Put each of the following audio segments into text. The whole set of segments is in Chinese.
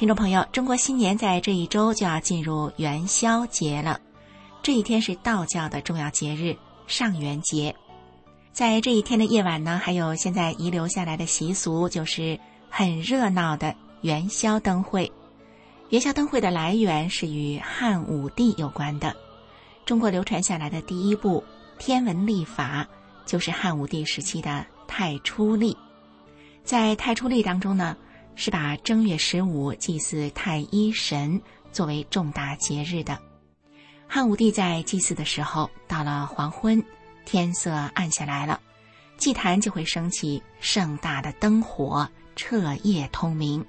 听众朋友，中国新年在这一周就要进入元宵节了，这一天是道教的重要节日上元节。在这一天的夜晚呢，还有现在遗留下来的习俗，就是很热闹的元宵灯会。元宵灯会的来源是与汉武帝有关的。中国流传下来的第一部天文历法，就是汉武帝时期的太初历。在太初历当中呢。是把正月十五祭祀太一神作为重大节日的。汉武帝在祭祀的时候，到了黄昏，天色暗下来了，祭坛就会升起盛大的灯火，彻夜通明。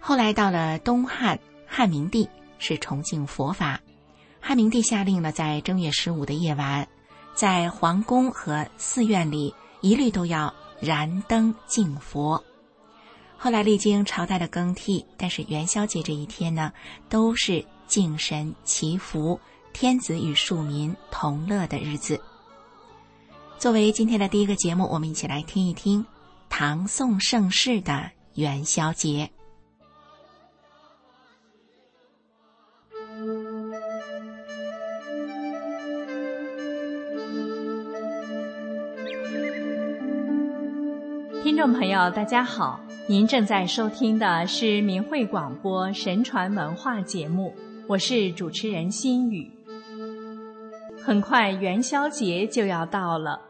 后来到了东汉汉明帝，是崇敬佛法，汉明帝下令了，在正月十五的夜晚，在皇宫和寺院里一律都要燃灯敬佛。后来历经朝代的更替，但是元宵节这一天呢，都是敬神祈福、天子与庶民同乐的日子。作为今天的第一个节目，我们一起来听一听唐宋盛世的元宵节。听众朋友，大家好。您正在收听的是明慧广播神传文化节目，我是主持人心雨。很快元宵节就要到了，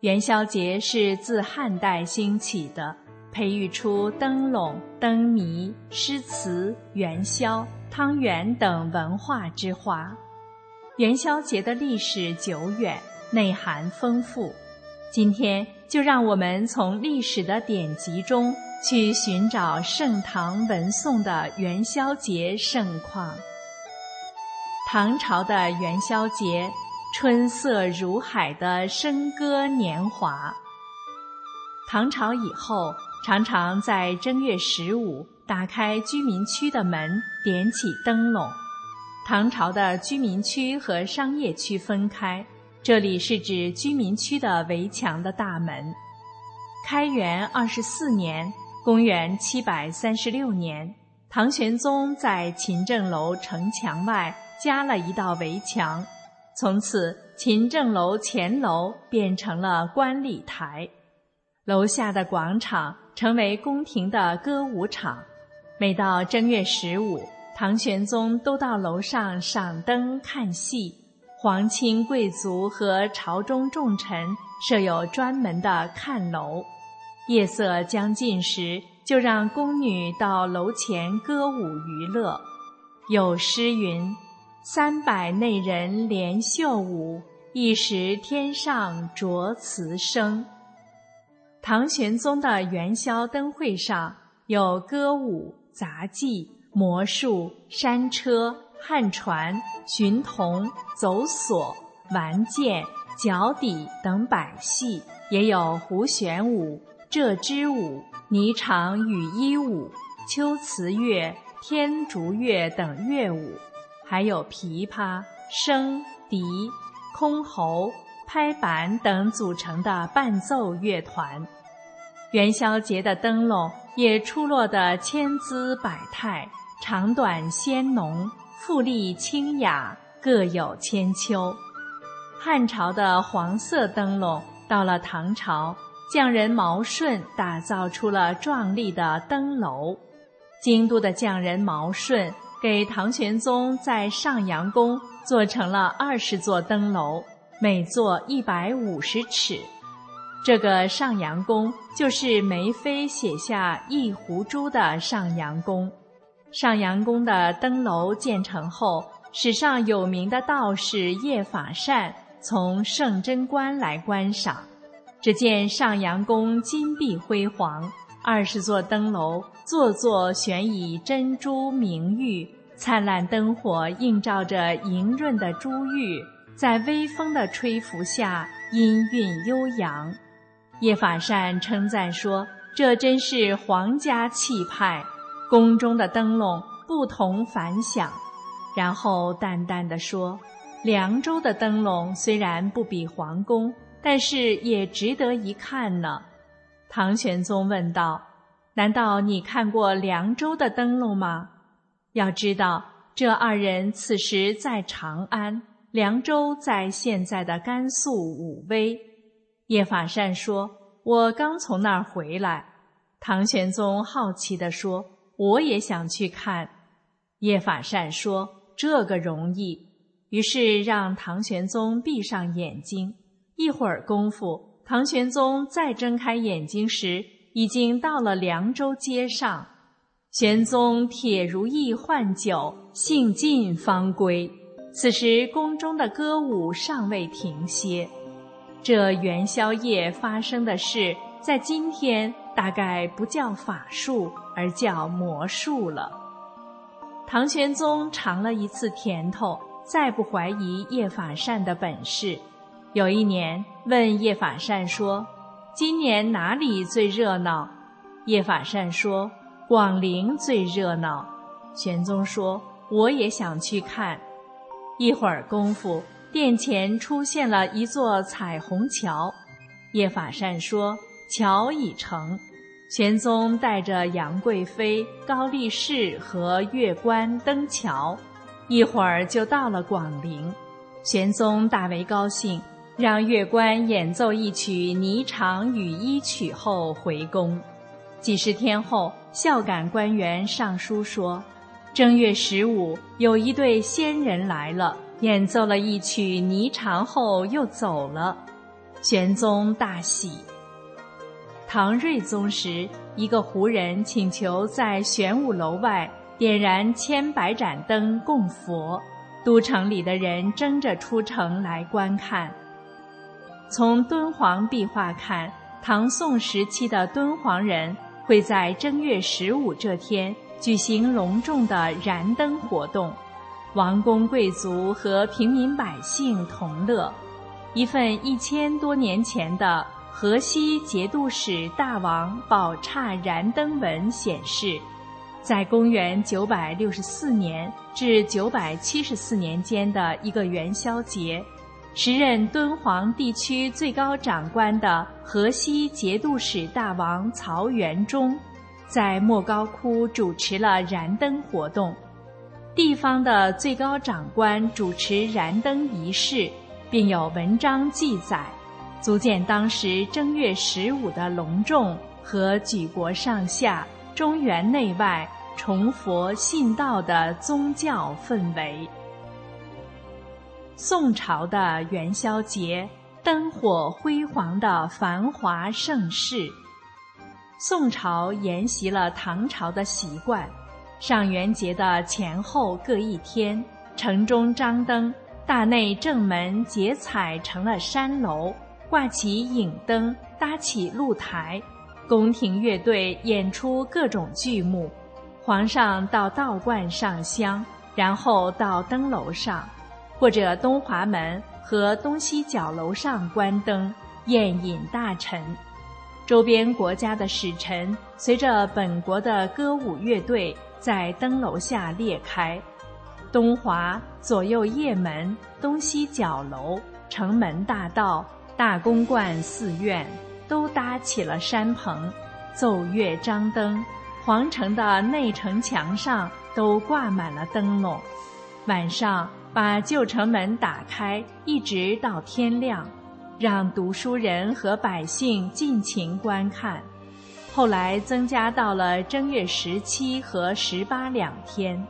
元宵节是自汉代兴起的，培育出灯笼、灯谜、诗词、元宵、汤圆等文化之花。元宵节的历史久远，内涵丰富。今天就让我们从历史的典籍中。去寻找盛唐文宋的元宵节盛况。唐朝的元宵节，春色如海的笙歌年华。唐朝以后，常常在正月十五打开居民区的门，点起灯笼。唐朝的居民区和商业区分开，这里是指居民区的围墙的大门。开元二十四年。公元七百三十六年，唐玄宗在勤政楼城墙外加了一道围墙，从此勤政楼前楼变成了观礼台，楼下的广场成为宫廷的歌舞场。每到正月十五，唐玄宗都到楼上赏灯看戏，皇亲贵族和朝中重臣设有专门的看楼。夜色将近时，就让宫女到楼前歌舞娱乐。有诗云：“三百内人连袖舞，一时天上着词声。”唐玄宗的元宵灯会上有歌舞、杂技、魔术、山车、汉船、寻童、走索、玩剑、脚底等百戏，也有胡旋舞。这支舞、霓裳羽衣舞、秋瓷乐、天竺乐等乐舞，还有琵琶、笙、笛、箜篌、拍板等组成的伴奏乐团。元宵节的灯笼也出落得千姿百态，长短鲜浓，富丽清雅，各有千秋。汉朝的黄色灯笼到了唐朝。匠人毛顺打造出了壮丽的灯楼。京都的匠人毛顺给唐玄宗在上阳宫做成了二十座灯楼，每座一百五十尺。这个上阳宫就是梅妃写下《一壶珠》的上阳宫。上阳宫的灯楼建成后，史上有名的道士叶法善从圣贞观来观赏。只见上阳宫金碧辉煌，二十座灯楼，座座悬以珍珠明玉，灿烂灯火映照着莹润的珠玉，在微风的吹拂下，音韵悠扬。叶法善称赞说：“这真是皇家气派，宫中的灯笼不同凡响。”然后淡淡的说：“凉州的灯笼虽然不比皇宫。”但是也值得一看呢。唐玄宗问道：“难道你看过凉州的灯笼吗？”要知道，这二人此时在长安，凉州在现在的甘肃武威。叶法善说：“我刚从那儿回来。”唐玄宗好奇地说：“我也想去看。”叶法善说：“这个容易。”于是让唐玄宗闭上眼睛。一会儿功夫，唐玄宗再睁开眼睛时，已经到了凉州街上。玄宗铁如意换酒，兴尽方归。此时宫中的歌舞尚未停歇。这元宵夜发生的事，在今天大概不叫法术，而叫魔术了。唐玄宗尝了一次甜头，再不怀疑叶法善的本事。有一年，问叶法善说：“今年哪里最热闹？”叶法善说：“广陵最热闹。”玄宗说：“我也想去看。”一会儿功夫，殿前出现了一座彩虹桥。叶法善说：“桥已成。”玄宗带着杨贵妃、高力士和乐官登桥，一会儿就到了广陵。玄宗大为高兴。让乐官演奏一曲《霓裳羽衣曲》后回宫。几十天后，孝感官员上书说，正月十五有一对仙人来了，演奏了一曲《霓裳》后又走了。玄宗大喜。唐睿宗时，一个胡人请求在玄武楼外点燃千百盏灯供佛，都城里的人争着出城来观看。从敦煌壁画看，唐宋时期的敦煌人会在正月十五这天举行隆重的燃灯活动，王公贵族和平民百姓同乐。一份一千多年前的河西节度使大王宝刹燃灯文显示，在公元九百六十四年至九百七十四年间的一个元宵节。时任敦煌地区最高长官的河西节度使大王曹元忠，在莫高窟主持了燃灯活动。地方的最高长官主持燃灯仪式，并有文章记载，足见当时正月十五的隆重和举国上下、中原内外崇佛信道的宗教氛围。宋朝的元宵节，灯火辉煌的繁华盛世。宋朝沿袭了唐朝的习惯，上元节的前后各一天，城中张灯，大内正门结彩成了山楼，挂起影灯，搭起露台，宫廷乐队演出各种剧目，皇上到道观上香，然后到灯楼上。或者东华门和东西角楼上观灯宴饮大臣，周边国家的使臣随着本国的歌舞乐队在灯楼下列开，东华左右掖门、东西角楼、城门大道、大公观寺院都搭起了山棚，奏乐张灯，皇城的内城墙上都挂满了灯笼，晚上。把旧城门打开，一直到天亮，让读书人和百姓尽情观看。后来增加到了正月十七和十八两天。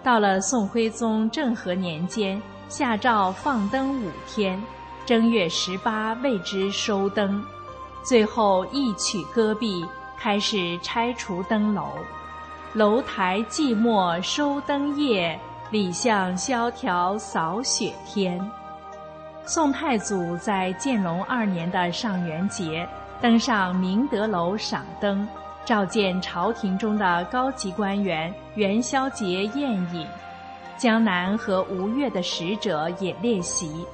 到了宋徽宗政和年间，下诏放灯五天，正月十八为之收灯。最后一曲歌毕，开始拆除灯楼。楼台寂寞收灯夜。李相萧条扫雪天，宋太祖在建隆二年的上元节登上明德楼赏灯，召见朝廷中的高级官员元宵节宴饮，江南和吴越的使者也列席，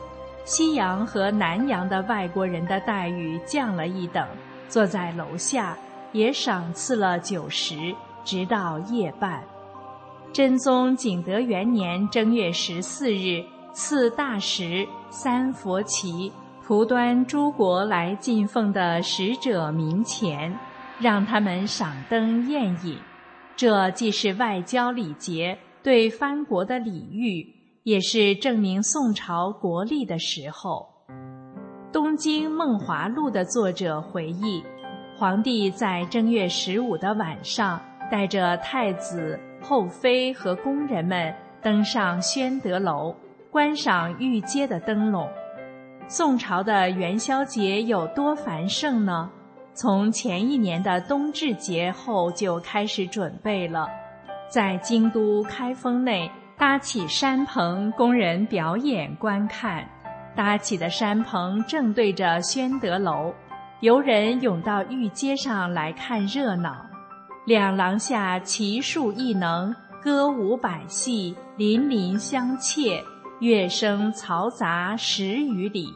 西洋和南洋的外国人的待遇降了一等，坐在楼下也赏赐了酒食，直到夜半。真宗景德元年正月十四日，赐大食三佛旗，图端诸国来进奉的使者名前。让他们赏灯宴饮，这既是外交礼节，对藩国的礼遇，也是证明宋朝国力的时候。《东京梦华录》的作者回忆，皇帝在正月十五的晚上，带着太子、后妃和宫人们登上宣德楼，观赏御街的灯笼。宋朝的元宵节有多繁盛呢？从前一年的冬至节后就开始准备了，在京都开封内搭起山棚，供人表演观看。搭起的山棚正对着宣德楼，游人涌到御街上来看热闹。两廊下奇树异能，歌舞百戏，邻邻相切，乐声嘈杂十余里。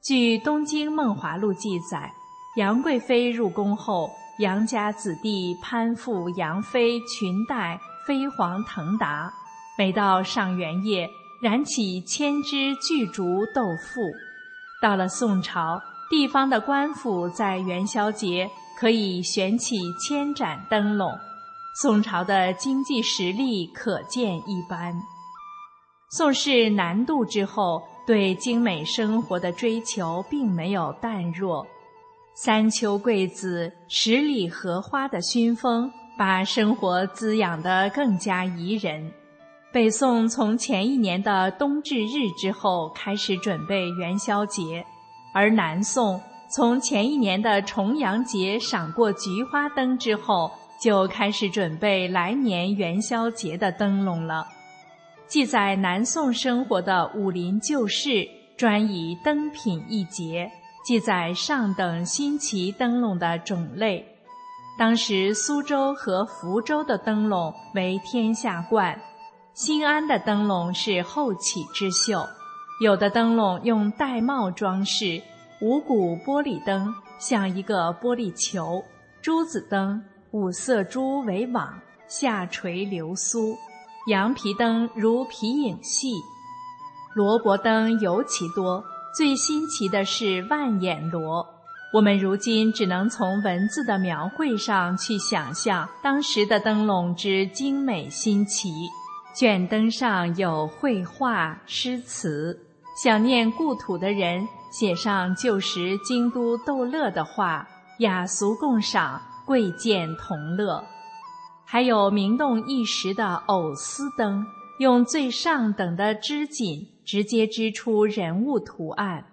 据《东京梦华录》记载。杨贵妃入宫后，杨家子弟攀附杨妃裙带飞黄腾达。每到上元夜，燃起千支巨烛斗富。到了宋朝，地方的官府在元宵节可以悬起千盏灯笼。宋朝的经济实力可见一斑。宋氏南渡之后，对精美生活的追求并没有淡弱。三秋桂子、十里荷花的熏风，把生活滋养得更加宜人。北宋从前一年的冬至日之后开始准备元宵节，而南宋从前一年的重阳节赏过菊花灯之后，就开始准备来年元宵节的灯笼了。记载南宋生活的《武林旧事》专以灯品一节。记载上等新奇灯笼的种类，当时苏州和福州的灯笼为天下冠，新安的灯笼是后起之秀。有的灯笼用玳瑁装饰，五谷玻璃灯像一个玻璃球，珠子灯五色珠为网，下垂流苏，羊皮灯如皮影戏，萝卜灯尤其多。最新奇的是万眼螺，我们如今只能从文字的描绘上去想象当时的灯笼之精美新奇。卷灯上有绘画、诗词，想念故土的人写上旧时京都逗乐的话，雅俗共赏，贵贱同乐。还有名动一时的藕丝灯，用最上等的织锦。直接织出人物图案，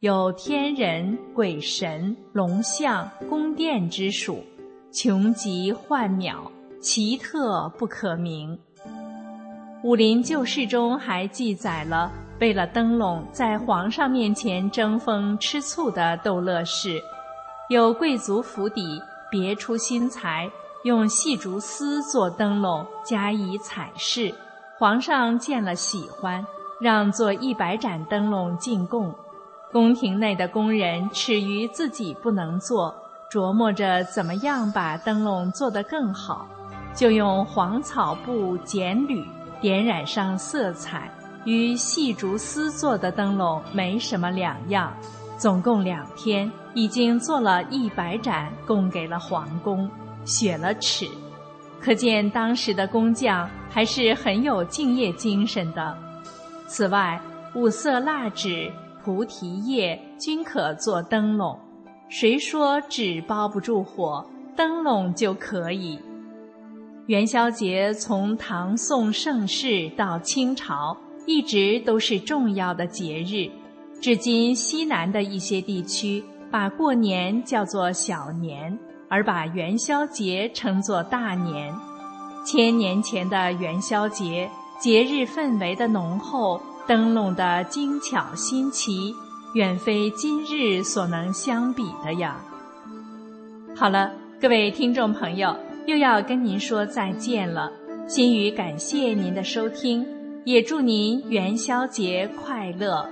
有天人、鬼神、龙象、宫殿之属，穷极幻渺，奇特不可名。《武林旧事》中还记载了为了灯笼在皇上面前争风吃醋的逗乐事，有贵族府邸别出心裁，用细竹丝做灯笼加以彩饰，皇上见了喜欢。让做一百盏灯笼进贡，宫廷内的工人耻于自己不能做，琢磨着怎么样把灯笼做得更好，就用黄草布剪缕，点染上色彩，与细竹丝做的灯笼没什么两样。总共两天，已经做了一百盏，供给了皇宫，雪了尺，可见当时的工匠还是很有敬业精神的。此外，五色蜡纸、菩提叶均可做灯笼。谁说纸包不住火，灯笼就可以？元宵节从唐宋盛世到清朝，一直都是重要的节日。至今，西南的一些地区把过年叫做小年，而把元宵节称作大年。千年前的元宵节。节日氛围的浓厚，灯笼的精巧新奇，远非今日所能相比的呀。好了，各位听众朋友，又要跟您说再见了。心语感谢您的收听，也祝您元宵节快乐。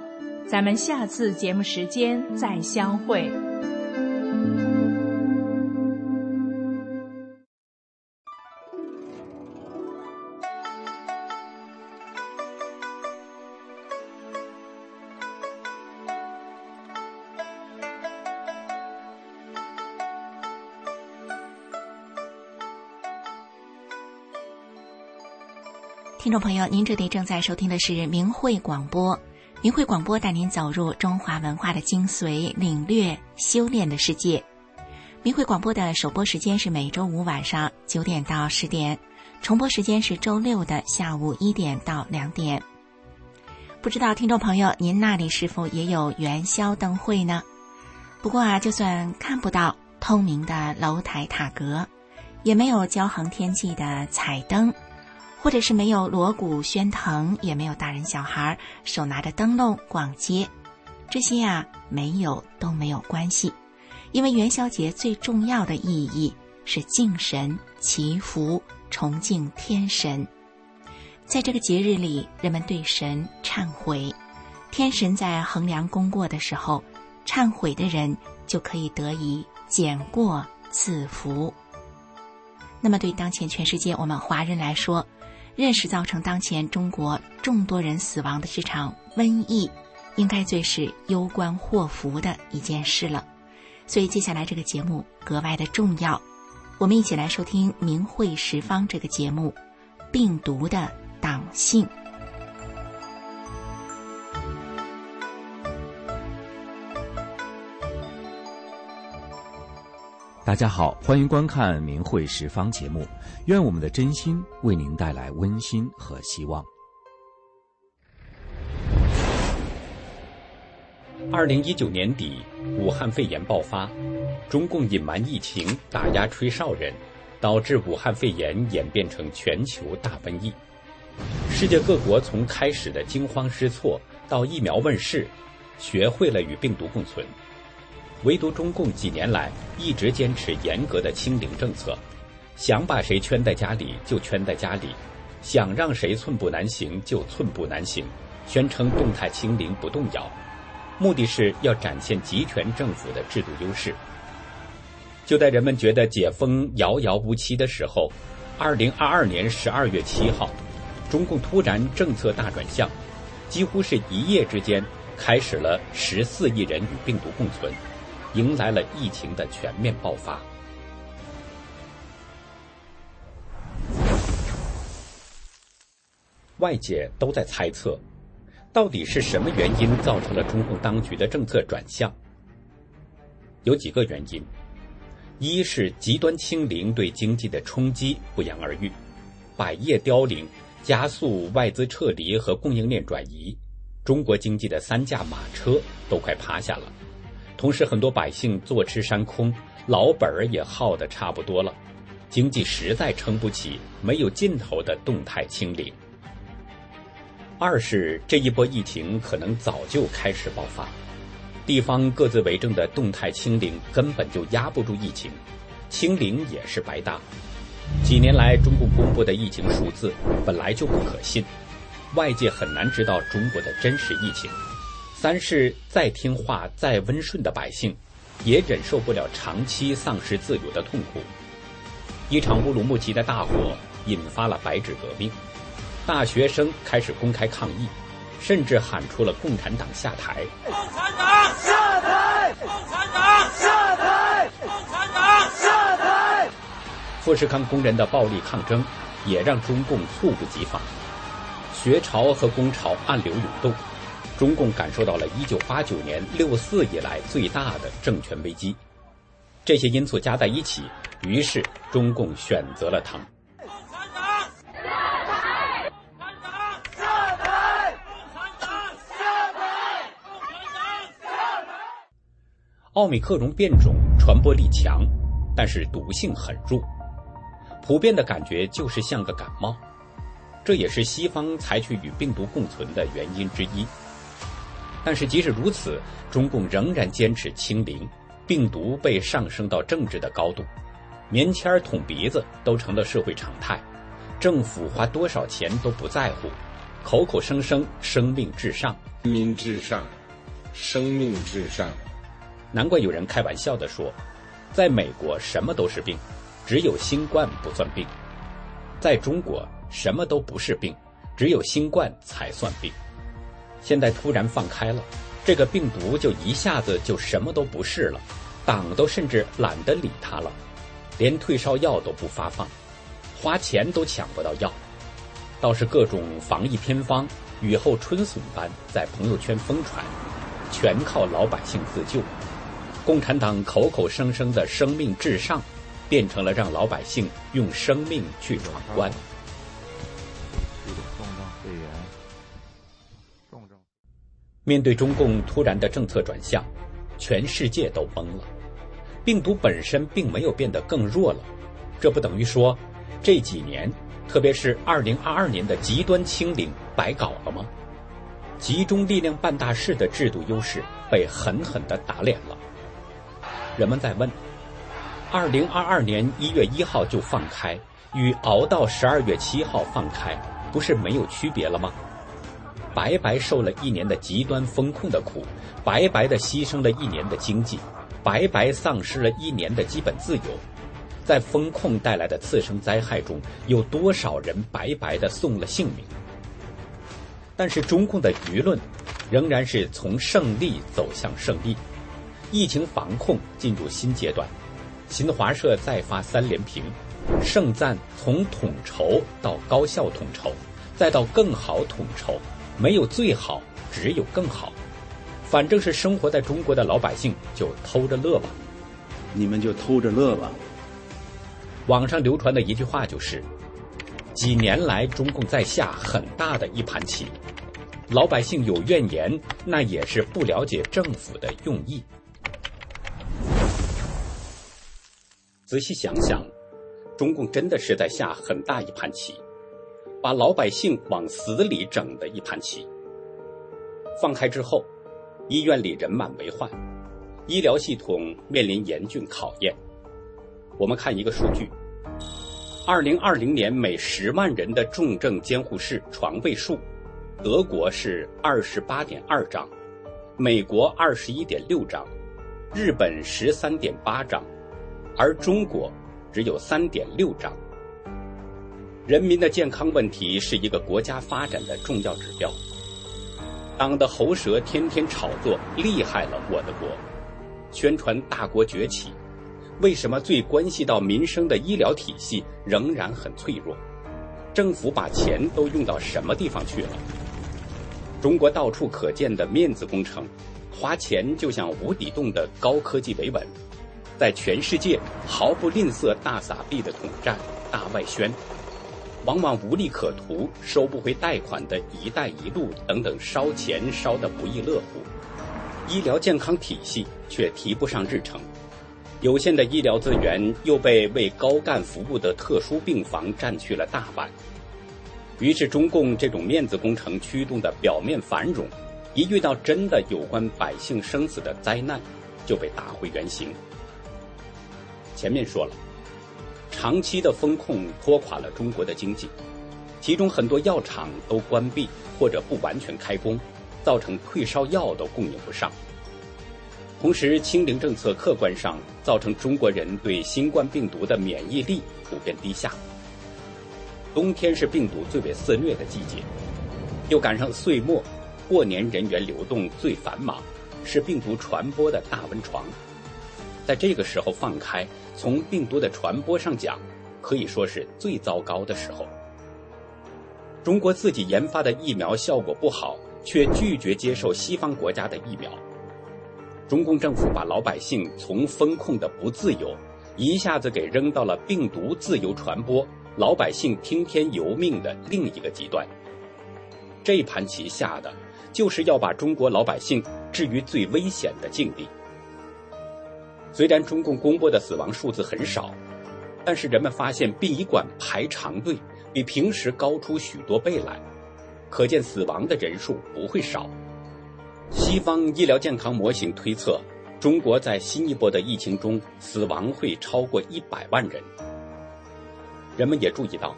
咱们下次节目时间再相会。听众朋友，您这里正在收听的是明慧广播。明慧广播带您走入中华文化的精髓，领略修炼的世界。明慧广播的首播时间是每周五晚上九点到十点，重播时间是周六的下午一点到两点。不知道听众朋友，您那里是否也有元宵灯会呢？不过啊，就算看不到透明的楼台塔阁，也没有骄横天际的彩灯。或者是没有锣鼓喧腾，也没有大人小孩手拿着灯笼逛街，这些啊没有都没有关系，因为元宵节最重要的意义是敬神、祈福、崇敬天神。在这个节日里，人们对神忏悔，天神在衡量功过的时候，忏悔的人就可以得以减过赐福。那么，对当前全世界我们华人来说，认识造成当前中国众多人死亡的这场瘟疫，应该最是攸关祸福的一件事了。所以接下来这个节目格外的重要，我们一起来收听《明慧十方》这个节目，《病毒的党性》。大家好，欢迎观看《明慧十方》节目。愿我们的真心为您带来温馨和希望。二零一九年底，武汉肺炎爆发，中共隐瞒疫情，打压吹哨人，导致武汉肺炎演变成全球大瘟疫。世界各国从开始的惊慌失措到疫苗问世，学会了与病毒共存。唯独中共几年来一直坚持严格的清零政策，想把谁圈在家里就圈在家里，想让谁寸步难行就寸步难行，宣称动态清零不动摇，目的是要展现集权政府的制度优势。就在人们觉得解封遥遥无期的时候，二零二二年十二月七号，中共突然政策大转向，几乎是一夜之间开始了十四亿人与病毒共存。迎来了疫情的全面爆发，外界都在猜测，到底是什么原因造成了中共当局的政策转向？有几个原因：一是极端清零对经济的冲击不言而喻，百业凋零，加速外资撤离和供应链转移，中国经济的三驾马车都快趴下了。同时，很多百姓坐吃山空，老本儿也耗得差不多了，经济实在撑不起没有尽头的动态清零。二是这一波疫情可能早就开始爆发，地方各自为政的动态清零根本就压不住疫情，清零也是白搭。几年来，中共公布的疫情数字本来就不可信，外界很难知道中国的真实疫情。三是再听话、再温顺的百姓，也忍受不了长期丧失自由的痛苦。一场乌鲁木齐的大火引发了白纸革命，大学生开始公开抗议，甚至喊出了“共产党下台”。共产党下台！共产党下台！共产党下台！富士康工人的暴力抗争，也让中共猝不及防，学潮和工潮暗流涌动。中共感受到了1989年六四以来最大的政权危机，这些因素加在一起，于是中共选择了他。奥密克戎变种传播力强，但是毒性很弱，普遍的感觉就是像个感冒，这也是西方采取与病毒共存的原因之一。但是即使如此，中共仍然坚持清零，病毒被上升到政治的高度。棉签捅鼻子都成了社会常态，政府花多少钱都不在乎，口口声声生命至上，生命至上，生命至上。难怪有人开玩笑地说，在美国什么都是病，只有新冠不算病；在中国什么都不是病，只有新冠才算病。现在突然放开了，这个病毒就一下子就什么都不是了，党都甚至懒得理它了。连退烧药都不发放，花钱都抢不到药，倒是各种防疫偏方雨后春笋般在朋友圈疯传，全靠老百姓自救。共产党口口声声的生命至上，变成了让老百姓用生命去闯关。面对中共突然的政策转向，全世界都懵了。病毒本身并没有变得更弱了，这不等于说这几年，特别是2022年的极端清零白搞了吗？集中力量办大事的制度优势被狠狠地打脸了。人们在问：2022年1月1号就放开，与熬到12月7号放开，不是没有区别了吗？白白受了一年的极端风控的苦，白白的牺牲了一年的经济。白白丧失了一年的基本自由，在风控带来的次生灾害中，有多少人白白的送了性命？但是中共的舆论仍然是从胜利走向胜利，疫情防控进入新阶段。新华社再发三连评，盛赞从统筹到高效统筹，再到更好统筹，没有最好，只有更好。反正是生活在中国的老百姓就偷着乐吧，你们就偷着乐吧。网上流传的一句话就是：几年来中共在下很大的一盘棋，老百姓有怨言，那也是不了解政府的用意。仔细想想，中共真的是在下很大一盘棋，把老百姓往死里整的一盘棋。放开之后。医院里人满为患，医疗系统面临严峻考验。我们看一个数据：二零二零年每十万人的重症监护室床位数，德国是二十八点二张，美国二十一点六张，日本十三点八张，而中国只有三点六张。人民的健康问题是一个国家发展的重要指标。党的喉舌天天炒作，厉害了我的国，宣传大国崛起。为什么最关系到民生的医疗体系仍然很脆弱？政府把钱都用到什么地方去了？中国到处可见的面子工程，花钱就像无底洞的高科技维稳，在全世界毫不吝啬大撒币的统战、大外宣。往往无利可图，收不回贷款的一带一路等等烧钱烧得不亦乐乎，医疗健康体系却提不上日程，有限的医疗资源又被为高干服务的特殊病房占去了大半，于是中共这种面子工程驱动的表面繁荣，一遇到真的有关百姓生死的灾难，就被打回原形。前面说了。长期的风控拖垮了中国的经济，其中很多药厂都关闭或者不完全开工，造成退烧药都供应不上。同时，清零政策客观上造成中国人对新冠病毒的免疫力普遍低下。冬天是病毒最为肆虐的季节，又赶上岁末，过年人员流动最繁忙，是病毒传播的大温床。在这个时候放开。从病毒的传播上讲，可以说是最糟糕的时候。中国自己研发的疫苗效果不好，却拒绝接受西方国家的疫苗。中共政府把老百姓从风控的不自由，一下子给扔到了病毒自由传播、老百姓听天由命的另一个极端。这盘棋下的，就是要把中国老百姓置于最危险的境地。虽然中共公布的死亡数字很少，但是人们发现殡仪馆排长队比平时高出许多倍来，可见死亡的人数不会少。西方医疗健康模型推测，中国在新一波的疫情中死亡会超过一百万人。人们也注意到，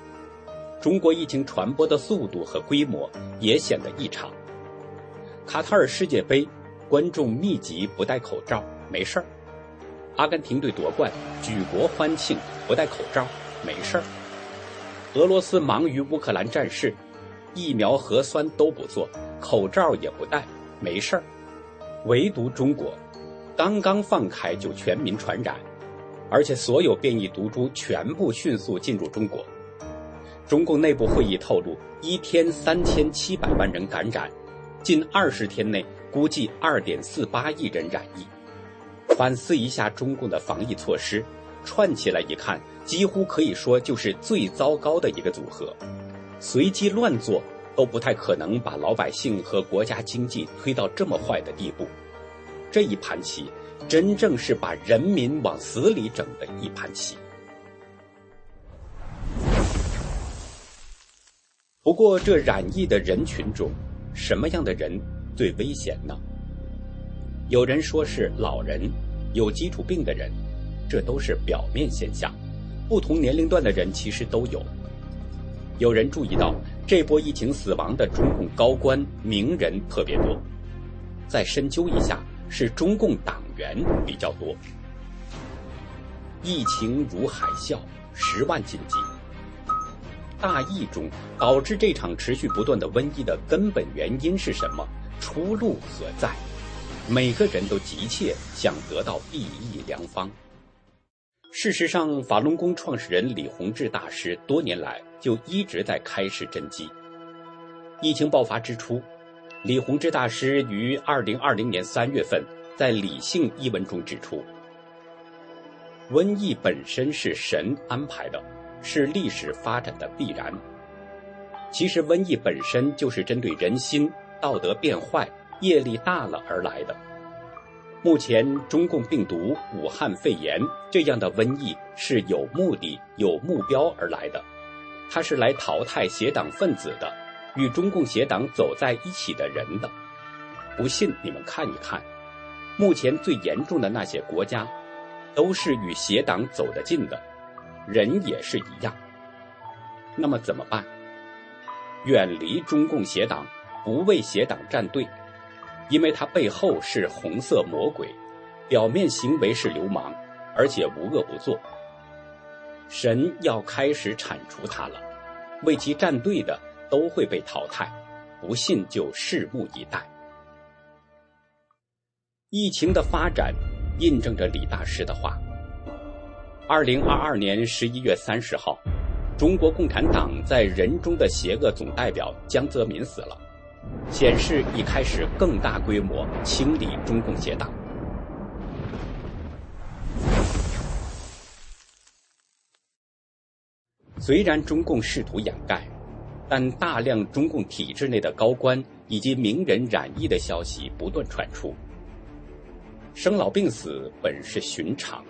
中国疫情传播的速度和规模也显得异常。卡塔尔世界杯，观众密集不戴口罩没事儿；阿根廷队夺冠，举国欢庆不戴口罩没事儿；俄罗斯忙于乌克兰战事，疫苗核酸都不做，口罩也不戴没事儿；唯独中国。刚刚放开就全民传染，而且所有变异毒株全部迅速进入中国。中共内部会议透露，一天三千七百万人感染，近二十天内估计二点四八亿人染疫。反思一下中共的防疫措施，串起来一看，几乎可以说就是最糟糕的一个组合。随机乱做都不太可能把老百姓和国家经济推到这么坏的地步。这一盘棋，真正是把人民往死里整的一盘棋。不过，这染疫的人群中，什么样的人最危险呢？有人说是老人、有基础病的人，这都是表面现象，不同年龄段的人其实都有。有人注意到，这波疫情死亡的中共高官、名人特别多，再深究一下。是中共党员比较多。疫情如海啸，十万禁忌。大疫中导致这场持续不断的瘟疫的根本原因是什么？出路何在？每个人都急切想得到避疫良方。事实上，法轮功创始人李洪志大师多年来就一直在开示真机。疫情爆发之初。李洪志大师于二零二零年三月份在《理性》一文中指出，瘟疫本身是神安排的，是历史发展的必然。其实，瘟疫本身就是针对人心道德变坏、业力大了而来的。目前，中共病毒武汉肺炎这样的瘟疫是有目的、有目标而来的，它是来淘汰邪党分子的。与中共邪党走在一起的人的，不信你们看一看，目前最严重的那些国家，都是与邪党走得近的，人也是一样。那么怎么办？远离中共邪党，不为邪党站队，因为他背后是红色魔鬼，表面行为是流氓，而且无恶不作。神要开始铲除他了，为其站队的。都会被淘汰，不信就拭目以待。疫情的发展印证着李大师的话。二零二二年十一月三十号，中国共产党在人中的邪恶总代表江泽民死了，显示已开始更大规模清理中共邪党。虽然中共试图掩盖。但大量中共体制内的高官以及名人染疫的消息不断传出，生老病死本是寻常，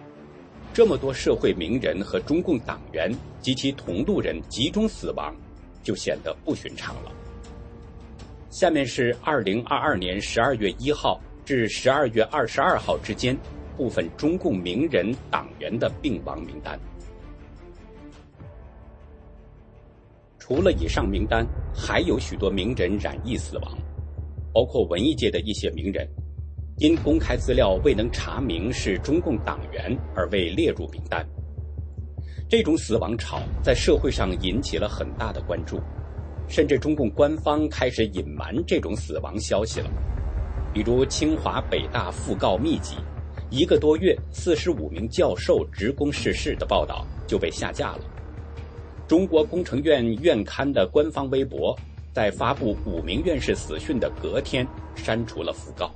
这么多社会名人和中共党员及其同路人集中死亡，就显得不寻常了。下面是二零二二年十二月一号至十二月二十二号之间部分中共名人党员的病亡名单。除了以上名单，还有许多名人染疫死亡，包括文艺界的一些名人，因公开资料未能查明是中共党员而未列入名单。这种死亡潮在社会上引起了很大的关注，甚至中共官方开始隐瞒这种死亡消息了。比如清华、北大讣告密集，一个多月四十五名教授职工逝世的报道就被下架了。中国工程院院刊的官方微博，在发布五名院士死讯的隔天，删除了讣告。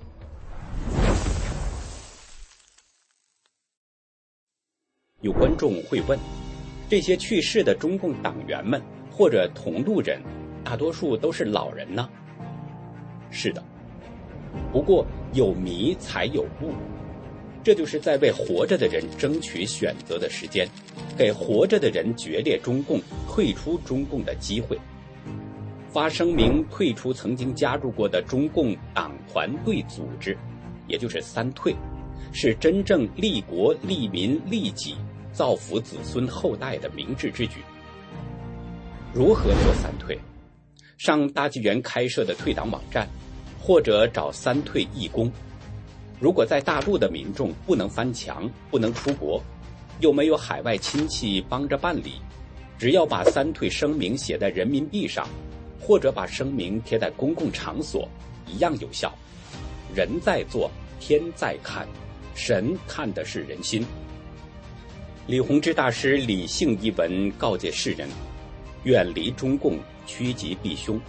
有观众会问：这些去世的中共党员们或者同路人，大多数都是老人呢？是的，不过有迷才有悟。这就是在为活着的人争取选择的时间，给活着的人决裂中共、退出中共的机会。发声明退出曾经加入过的中共党团队组织，也就是“三退”，是真正利国利民利己、造福子孙后代的明智之举。如何做三退？上大纪元开设的退党网站，或者找三退义工。如果在大陆的民众不能翻墙、不能出国，又没有海外亲戚帮着办理，只要把三退声明写在人民币上，或者把声明贴在公共场所，一样有效。人在做，天在看，神看的是人心。李洪志大师理性一文告诫世人：远离中共，趋吉避凶。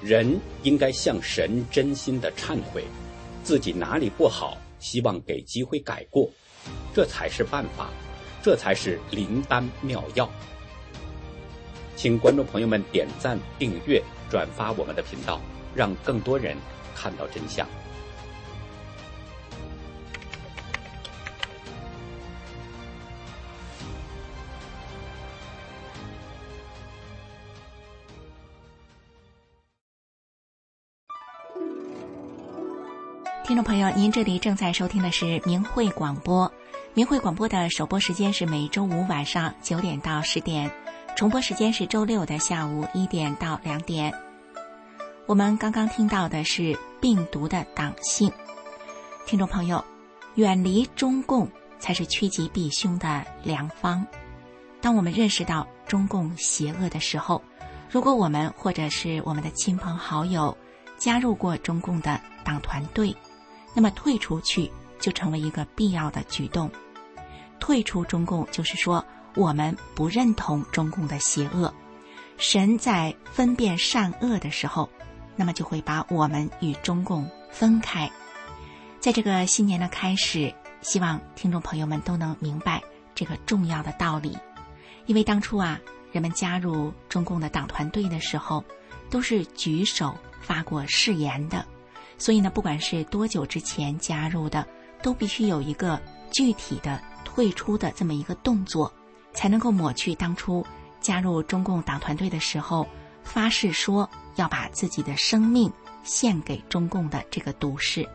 人应该向神真心的忏悔。自己哪里不好，希望给机会改过，这才是办法，这才是灵丹妙药。请观众朋友们点赞、订阅、转发我们的频道，让更多人看到真相。听众朋友，您这里正在收听的是明慧广播。明慧广播的首播时间是每周五晚上九点到十点，重播时间是周六的下午一点到两点。我们刚刚听到的是病毒的党性。听众朋友，远离中共才是趋吉避凶的良方。当我们认识到中共邪恶的时候，如果我们或者是我们的亲朋好友加入过中共的党团队，那么退出去就成为一个必要的举动。退出中共就是说我们不认同中共的邪恶。神在分辨善恶的时候，那么就会把我们与中共分开。在这个新年的开始，希望听众朋友们都能明白这个重要的道理。因为当初啊，人们加入中共的党团队的时候，都是举手发过誓言的。所以呢，不管是多久之前加入的，都必须有一个具体的退出的这么一个动作，才能够抹去当初加入中共党团队的时候发誓说要把自己的生命献给中共的这个毒誓。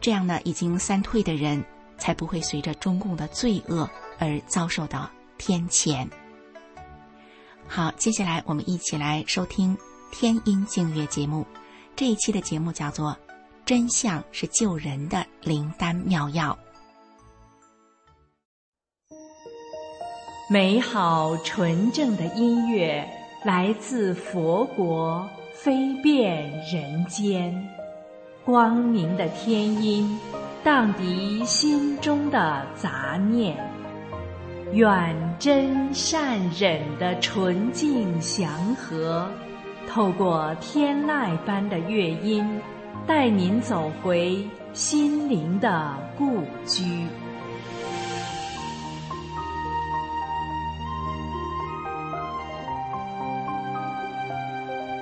这样呢，已经三退的人才不会随着中共的罪恶而遭受到天谴。好，接下来我们一起来收听天音净乐节目。这一期的节目叫做《真相是救人的灵丹妙药》。美好纯正的音乐来自佛国，飞遍人间。光明的天音，荡涤心中的杂念。远真善忍的纯净祥和。透过天籁般的乐音，带您走回心灵的故居。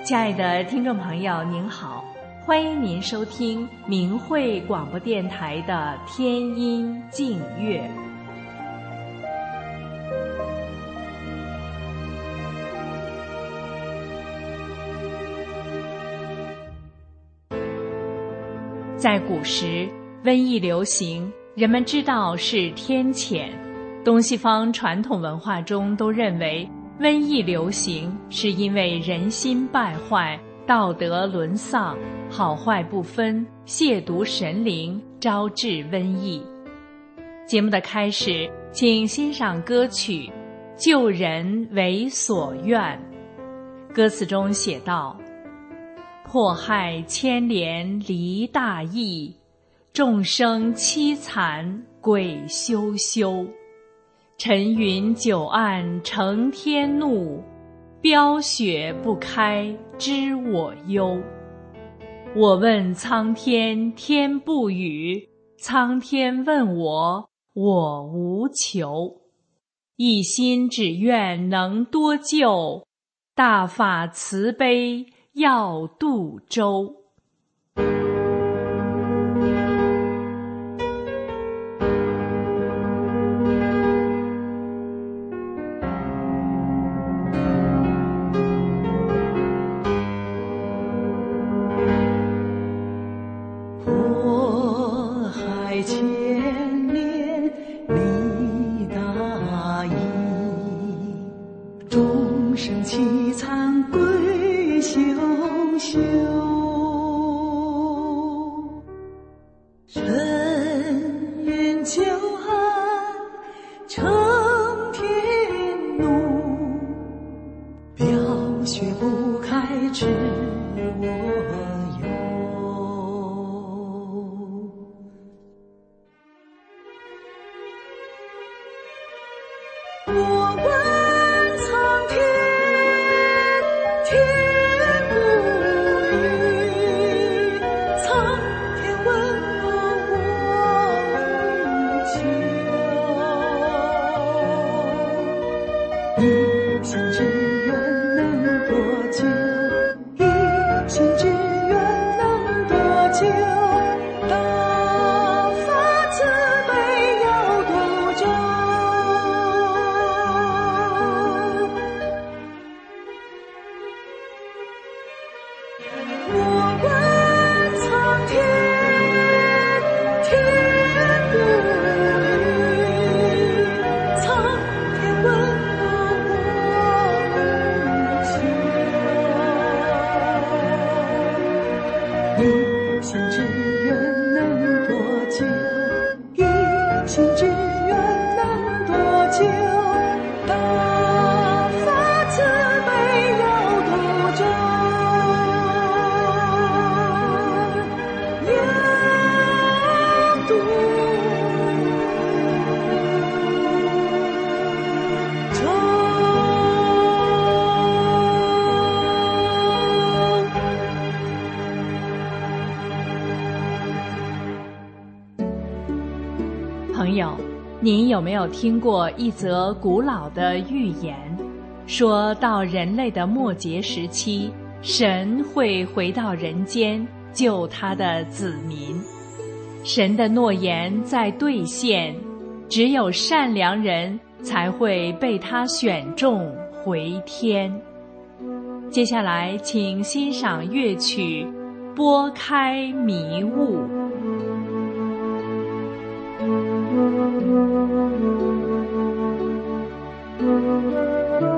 亲爱的听众朋友，您好，欢迎您收听明慧广播电台的天音静乐。在古时，瘟疫流行，人们知道是天谴。东西方传统文化中都认为，瘟疫流行是因为人心败坏、道德沦丧、好坏不分、亵渎神灵，招致瘟疫。节目的开始，请欣赏歌曲《救人为所愿》。歌词中写道。迫害牵连离大义，众生凄惨鬼羞羞。沉云久暗成天怒，飙雪不开知我忧。我问苍天，天不语；苍天问我，我无求。一心只愿能多救，大法慈悲。要渡舟。听过一则古老的寓言？说到人类的末节时期，神会回到人间救他的子民。神的诺言在兑现，只有善良人才会被他选中回天。接下来，请欣赏乐曲《拨开迷雾》。thank you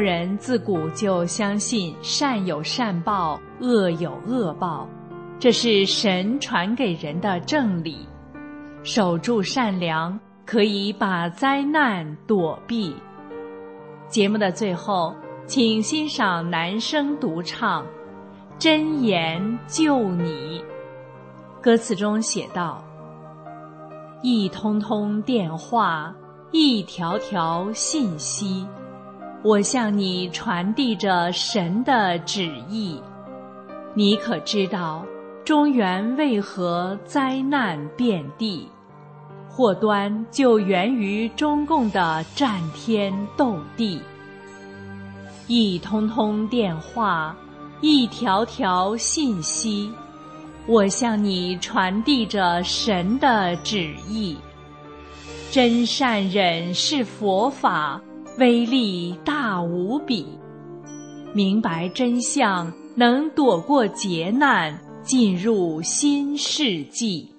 人自古就相信善有善报，恶有恶报，这是神传给人的正理。守住善良，可以把灾难躲避。节目的最后，请欣赏男声独唱《真言救你》。歌词中写道：“一通通电话，一条条信息，我向你传递着神的旨意。你可知道，中原为何灾难遍地？祸端就源于中共的战天斗地。一通通电话，一条条信息。”我向你传递着神的旨意，真善忍是佛法，威力大无比。明白真相，能躲过劫难，进入新世纪。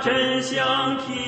真想听。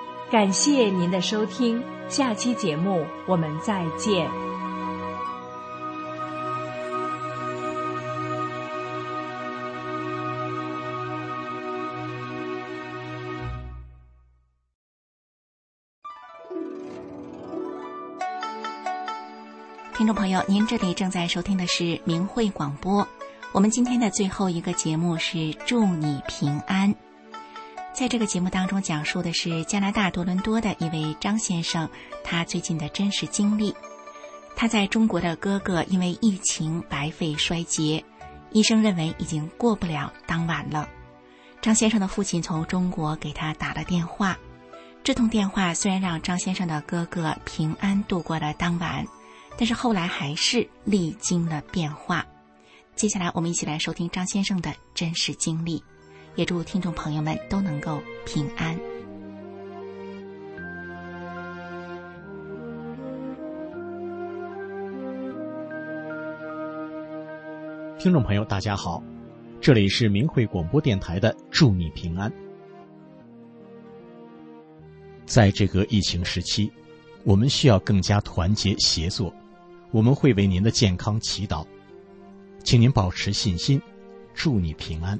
感谢您的收听，下期节目我们再见。听众朋友，您这里正在收听的是明慧广播。我们今天的最后一个节目是祝你平安。在这个节目当中，讲述的是加拿大多伦多的一位张先生，他最近的真实经历。他在中国的哥哥因为疫情白肺衰竭，医生认为已经过不了当晚了。张先生的父亲从中国给他打了电话，这通电话虽然让张先生的哥哥平安度过了当晚，但是后来还是历经了变化。接下来，我们一起来收听张先生的真实经历，也祝听众朋友们都能够平安。听众朋友，大家好，这里是明慧广播电台的“祝你平安”。在这个疫情时期，我们需要更加团结协作。我们会为您的健康祈祷，请您保持信心，祝你平安。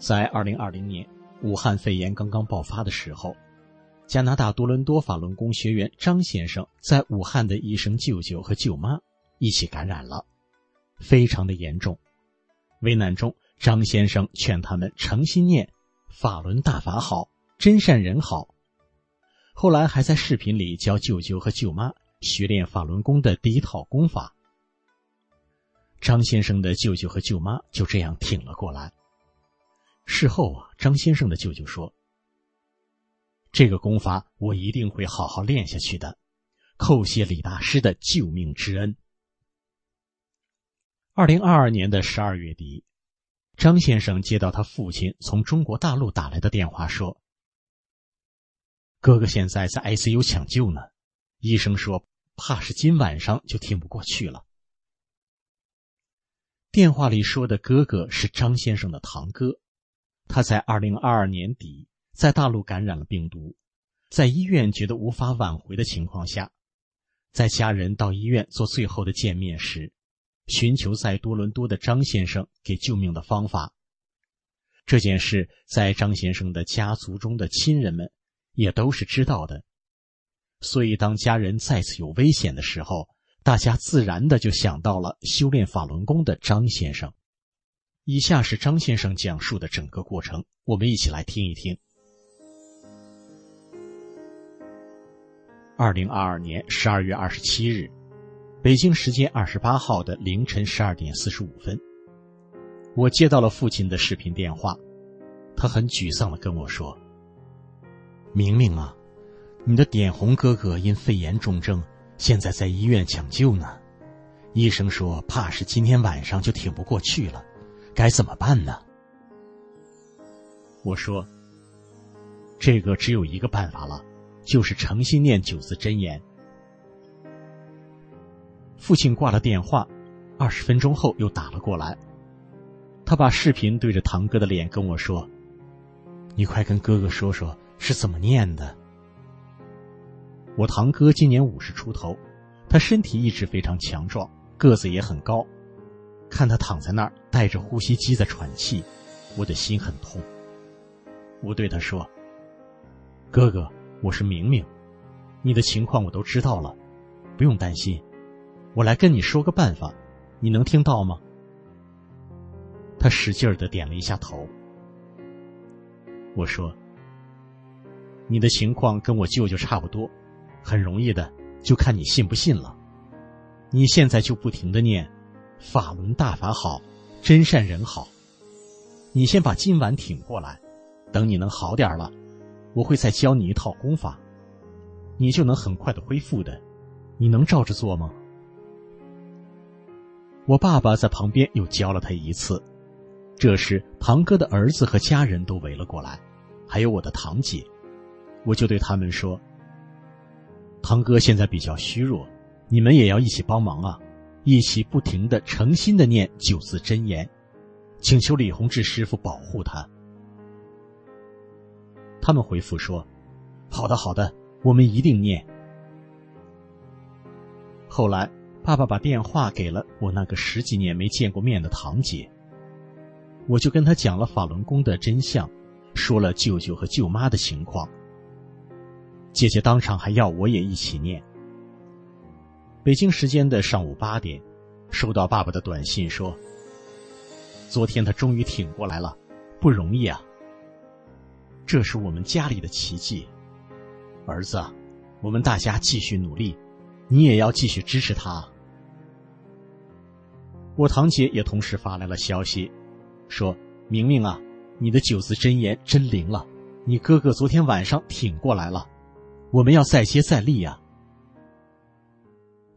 在二零二零年武汉肺炎刚刚爆发的时候，加拿大多伦多法轮功学员张先生在武汉的医生舅舅和舅妈一起感染了，非常的严重。危难中，张先生劝他们诚心念“法轮大法好，真善人好”。后来还在视频里教舅舅和舅妈学练法轮功的第一套功法。张先生的舅舅和舅妈就这样挺了过来。事后啊，张先生的舅舅说：“这个功法我一定会好好练下去的，叩谢李大师的救命之恩。”二零二二年的十二月底，张先生接到他父亲从中国大陆打来的电话说。哥哥现在在 ICU 抢救呢，医生说怕是今晚上就挺不过去了。电话里说的哥哥是张先生的堂哥，他在二零二二年底在大陆感染了病毒，在医院觉得无法挽回的情况下，在家人到医院做最后的见面时，寻求在多伦多的张先生给救命的方法。这件事在张先生的家族中的亲人们。也都是知道的，所以当家人再次有危险的时候，大家自然的就想到了修炼法轮功的张先生。以下是张先生讲述的整个过程，我们一起来听一听。二零二二年十二月二十七日，北京时间二十八号的凌晨十二点四十五分，我接到了父亲的视频电话，他很沮丧的跟我说。明明啊，你的点红哥哥因肺炎重症，现在在医院抢救呢。医生说怕是今天晚上就挺不过去了，该怎么办呢？我说，这个只有一个办法了，就是诚心念九字真言。父亲挂了电话，二十分钟后又打了过来，他把视频对着堂哥的脸跟我说：“你快跟哥哥说说。”是怎么念的？我堂哥今年五十出头，他身体一直非常强壮，个子也很高。看他躺在那儿，带着呼吸机在喘气，我的心很痛。我对他说：“哥哥，我是明明，你的情况我都知道了，不用担心。我来跟你说个办法，你能听到吗？”他使劲的点了一下头。我说。你的情况跟我舅舅差不多，很容易的，就看你信不信了。你现在就不停的念“法轮大法好，真善人好”。你先把今晚挺过来，等你能好点了，我会再教你一套功法，你就能很快的恢复的。你能照着做吗？我爸爸在旁边又教了他一次。这时，堂哥的儿子和家人都围了过来，还有我的堂姐。我就对他们说：“堂哥现在比较虚弱，你们也要一起帮忙啊！一起不停的、诚心的念九字真言，请求李洪志师傅保护他。他们回复说：“好的，好的，我们一定念。”后来，爸爸把电话给了我那个十几年没见过面的堂姐，我就跟他讲了法轮功的真相，说了舅舅和舅妈的情况。姐姐当场还要我也一起念。北京时间的上午八点，收到爸爸的短信说：“昨天他终于挺过来了，不容易啊。这是我们家里的奇迹，儿子，我们大家继续努力，你也要继续支持他。”我堂姐也同时发来了消息，说：“明明啊，你的九字真言真灵了，你哥哥昨天晚上挺过来了。”我们要再接再厉呀！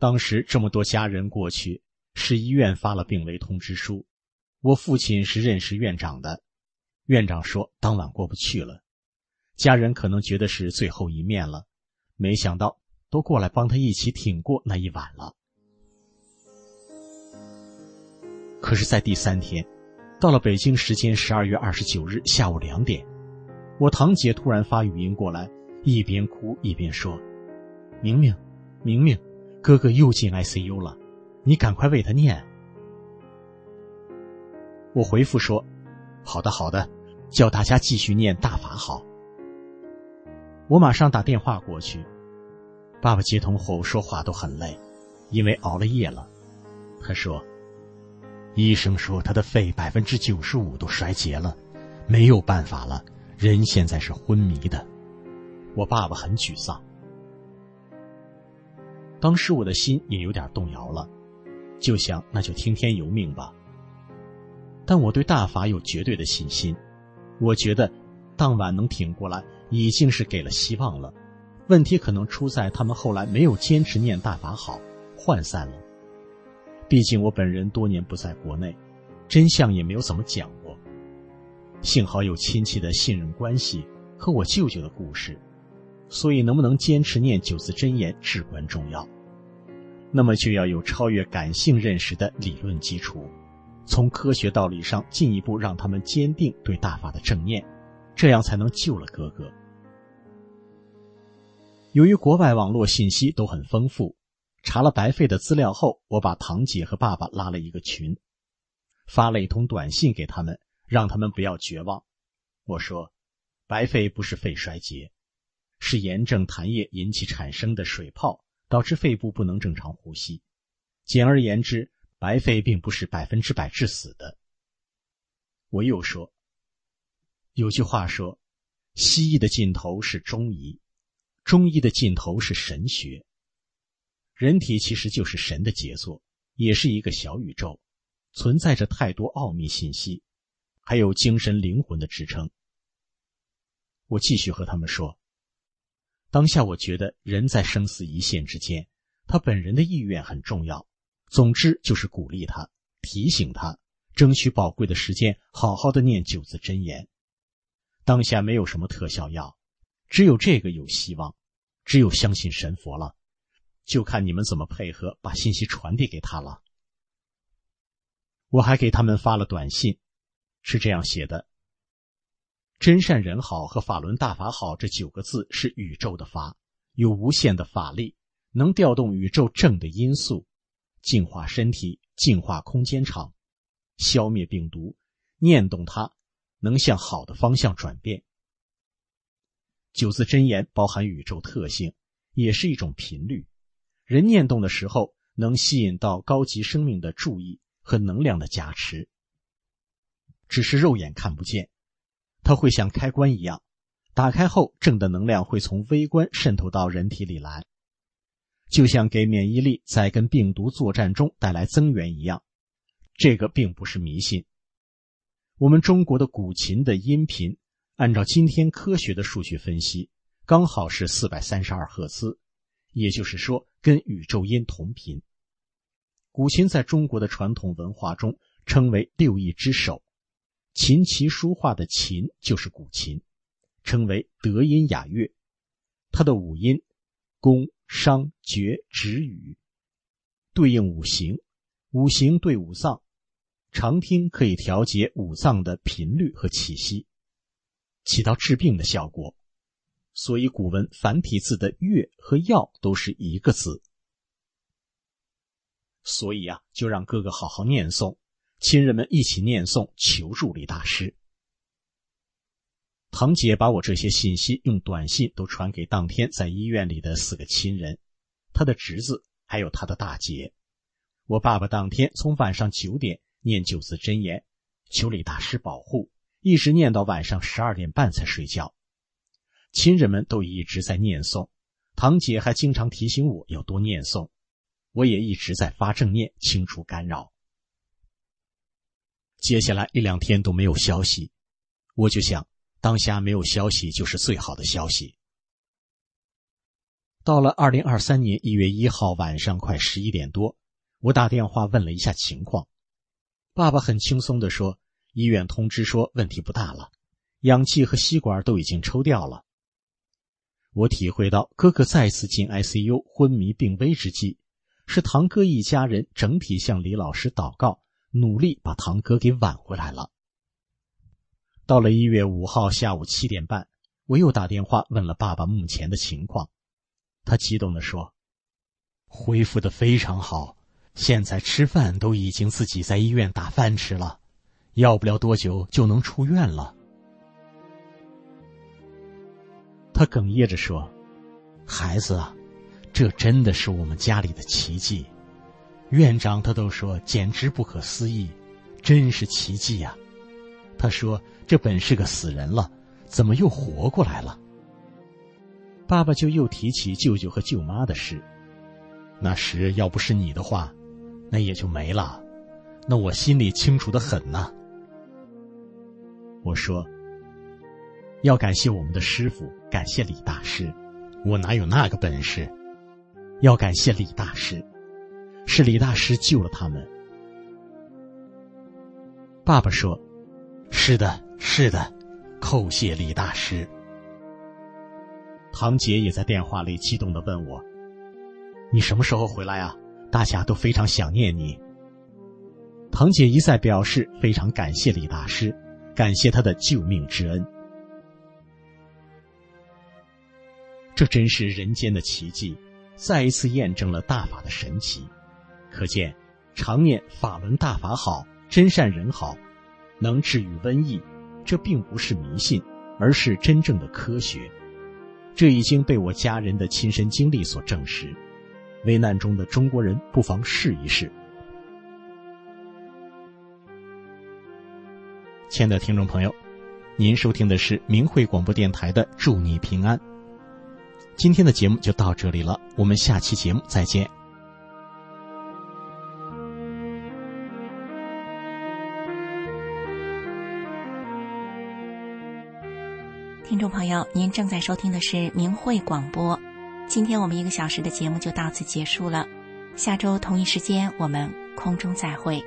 当时这么多家人过去，市医院发了病危通知书。我父亲是认识院长的，院长说当晚过不去了，家人可能觉得是最后一面了，没想到都过来帮他一起挺过那一晚了。可是，在第三天，到了北京时间十二月二十九日下午两点，我堂姐突然发语音过来。一边哭一边说：“明明，明明，哥哥又进 ICU 了，你赶快为他念。”我回复说：“好的，好的，叫大家继续念大法好。”我马上打电话过去，爸爸接通后说话都很累，因为熬了夜了。他说：“医生说他的肺百分之九十五都衰竭了，没有办法了，人现在是昏迷的。”我爸爸很沮丧，当时我的心也有点动摇了，就想那就听天由命吧。但我对大法有绝对的信心，我觉得当晚能挺过来已经是给了希望了。问题可能出在他们后来没有坚持念大法好，涣散了。毕竟我本人多年不在国内，真相也没有怎么讲过。幸好有亲戚的信任关系和我舅舅的故事。所以，能不能坚持念九字真言至关重要。那么，就要有超越感性认识的理论基础，从科学道理上进一步让他们坚定对大法的正念，这样才能救了哥哥。由于国外网络信息都很丰富，查了白费的资料后，我把堂姐和爸爸拉了一个群，发了一通短信给他们，让他们不要绝望。我说：“白肺不是肺衰竭。”是炎症痰液引起产生的水泡，导致肺部不能正常呼吸。简而言之，白肺并不是百分之百致死的。我又说，有句话说，西医的尽头是中医，中医的尽头是神学。人体其实就是神的杰作，也是一个小宇宙，存在着太多奥秘信息，还有精神灵魂的支撑。我继续和他们说。当下我觉得人在生死一线之间，他本人的意愿很重要。总之就是鼓励他，提醒他，争取宝贵的时间，好好的念九字真言。当下没有什么特效药，只有这个有希望，只有相信神佛了，就看你们怎么配合，把信息传递给他了。我还给他们发了短信，是这样写的。真善人好和法轮大法好这九个字是宇宙的法，有无限的法力，能调动宇宙正的因素，净化身体，净化空间场，消灭病毒。念动它，能向好的方向转变。九字真言包含宇宙特性，也是一种频率。人念动的时候，能吸引到高级生命的注意和能量的加持，只是肉眼看不见。它会像开关一样，打开后正的能量会从微观渗透到人体里来，就像给免疫力在跟病毒作战中带来增援一样。这个并不是迷信。我们中国的古琴的音频，按照今天科学的数据分析，刚好是四百三十二赫兹，也就是说跟宇宙音同频。古琴在中国的传统文化中称为六艺之首。琴棋书画的琴就是古琴，称为德音雅乐。它的五音，宫、商、角、徵、羽，对应五行，五行对五脏，常听可以调节五脏的频率和气息，起到治病的效果。所以古文繁体字的“乐”和“药”都是一个字。所以啊，就让哥哥好好念诵，亲人们一起念诵，求助李大师。堂姐把我这些信息用短信都传给当天在医院里的四个亲人，他的侄子，还有他的大姐。我爸爸当天从晚上九点念九字真言，求李大师保护，一直念到晚上十二点半才睡觉。亲人们都一直在念诵，堂姐还经常提醒我要多念诵。我也一直在发正念，清除干扰。接下来一两天都没有消息，我就想，当下没有消息就是最好的消息。到了二零二三年一月一号晚上快十一点多，我打电话问了一下情况，爸爸很轻松的说，医院通知说问题不大了，氧气和吸管都已经抽掉了。我体会到哥哥再次进 ICU 昏迷病危之际。是堂哥一家人整体向李老师祷告，努力把堂哥给挽回来了。到了一月五号下午七点半，我又打电话问了爸爸目前的情况，他激动地说：“恢复的非常好，现在吃饭都已经自己在医院打饭吃了，要不了多久就能出院了。”他哽咽着说：“孩子啊。”这真的是我们家里的奇迹，院长他都说简直不可思议，真是奇迹呀！他说这本是个死人了，怎么又活过来了？爸爸就又提起舅舅和舅妈的事，那时要不是你的话，那也就没了，那我心里清楚的很呐。我说要感谢我们的师傅，感谢李大师，我哪有那个本事？要感谢李大师，是李大师救了他们。爸爸说：“是的，是的，叩谢李大师。”堂姐也在电话里激动的问我：“你什么时候回来啊？大家都非常想念你。”堂姐一再表示非常感谢李大师，感谢他的救命之恩。这真是人间的奇迹。再一次验证了大法的神奇，可见常念法轮大法好，真善人好，能治愈瘟疫。这并不是迷信，而是真正的科学。这已经被我家人的亲身经历所证实。危难中的中国人不妨试一试。亲爱的听众朋友，您收听的是明慧广播电台的《祝你平安》。今天的节目就到这里了，我们下期节目再见。众朋友，您正在收听的是明慧广播。今天我们一个小时的节目就到此结束了，下周同一时间我们空中再会。